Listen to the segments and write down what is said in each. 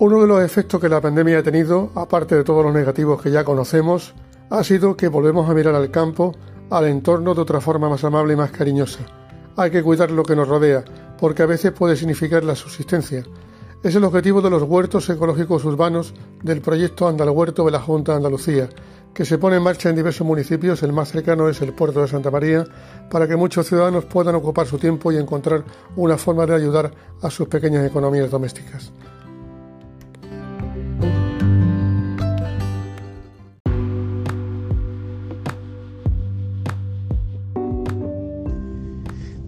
Uno de los efectos que la pandemia ha tenido, aparte de todos los negativos que ya conocemos, ha sido que volvemos a mirar al campo, al entorno de otra forma más amable y más cariñosa. Hay que cuidar lo que nos rodea, porque a veces puede significar la subsistencia. Es el objetivo de los huertos ecológicos urbanos del proyecto Andalhuerto de la Junta de Andalucía, que se pone en marcha en diversos municipios, el más cercano es el puerto de Santa María, para que muchos ciudadanos puedan ocupar su tiempo y encontrar una forma de ayudar a sus pequeñas economías domésticas.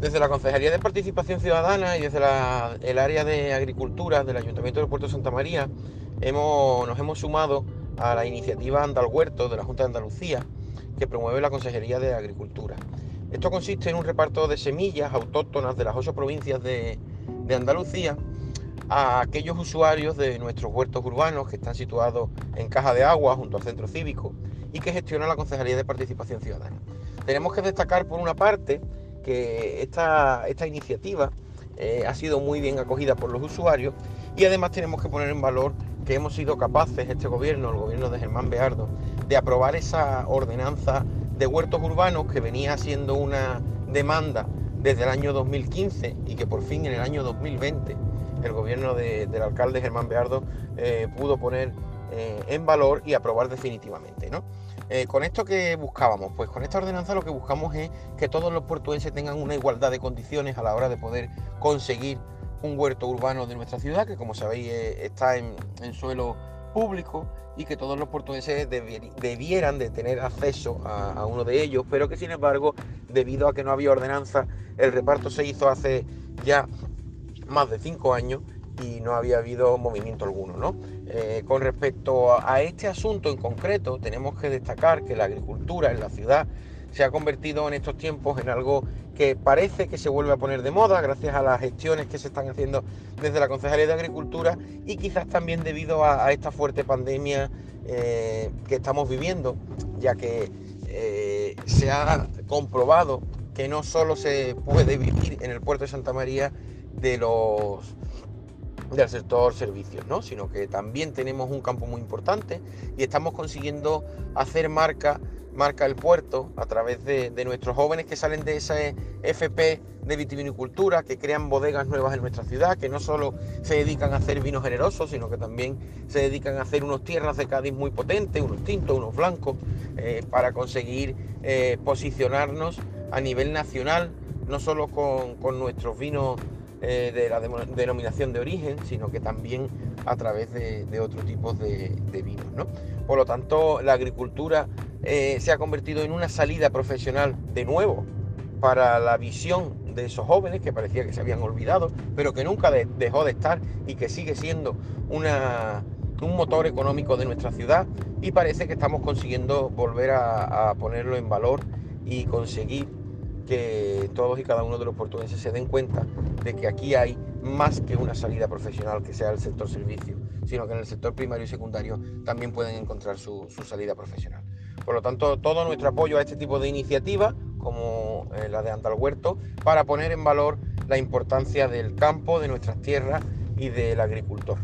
Desde la Concejalía de Participación Ciudadana y desde el área de Agricultura del Ayuntamiento del Puerto de Santa María nos hemos sumado a la iniciativa Andalhuerto de la Junta de Andalucía que promueve la Consejería de Agricultura. Esto consiste en un reparto de semillas autóctonas de las ocho provincias de, Andalucía a aquellos usuarios de nuestros huertos urbanos que están situados en Caja de Agua junto al centro cívico y que gestiona la Consejería de Participación Ciudadana. Tenemos que destacar por una parte que esta, esta iniciativa eh, ha sido muy bien acogida por los usuarios y además tenemos que poner en valor que hemos sido capaces, este gobierno, el gobierno de Germán Beardo, de aprobar esa ordenanza de huertos urbanos que venía siendo una demanda desde el año 2015 y que por fin en el año 2020 el gobierno del alcalde Germán Beardo eh, pudo poner eh, en valor y aprobar definitivamente. ¿no? Eh, ¿Con esto que buscábamos? Pues con esta ordenanza lo que buscamos es que todos los portuenses tengan una igualdad de condiciones a la hora de poder conseguir un huerto urbano de nuestra ciudad, que como sabéis eh, está en, suelo público y que todos los portugueses debieran de tener acceso a, uno de ellos, pero que sin embargo, debido a que no había ordenanza, el reparto se hizo hace ya más de cinco años y no había habido movimiento alguno. ¿no? Eh, con respecto a este asunto en concreto, tenemos que destacar que la agricultura en la ciudad se ha convertido en estos tiempos en algo que parece que se vuelve a poner de moda gracias a las gestiones que se están haciendo desde la Concejalía de Agricultura y quizás también debido a, esta fuerte pandemia eh, que estamos viviendo, ya que eh, se ha comprobado que no solo se puede vivir en el puerto de Santa María de los del sector servicios, ¿no? sino que también tenemos un campo muy importante y estamos consiguiendo hacer marca marca el puerto a través de, nuestros jóvenes que salen de ese FP de vitivinicultura, que crean bodegas nuevas en nuestra ciudad, que no solo se dedican a hacer vinos generosos, sino que también se dedican a hacer unos tierras de Cádiz muy potentes, unos tintos, unos blancos, eh, para conseguir eh, posicionarnos a nivel nacional, no solo con, nuestros vinos eh, de la denominación de origen, sino que también a través de, otros tipos de, de vinos. ¿no? Por lo tanto, la agricultura eh, se ha convertido en una salida profesional de nuevo para la visión de esos jóvenes que parecía que se habían olvidado, pero que nunca dejó de estar y que sigue siendo una, un motor económico de nuestra ciudad y parece que estamos consiguiendo volver a, ponerlo en valor y conseguir que todos y cada uno de los portugueses se den cuenta de que aquí hay más que una salida profesional que sea el sector servicio, sino que en el sector primario y secundario también pueden encontrar su salida profesional. Por lo tanto, todo nuestro apoyo a este tipo de iniciativas, como eh, la de Andalhuerto, para poner en valor la importancia del campo, de nuestras tierras y del agricultor.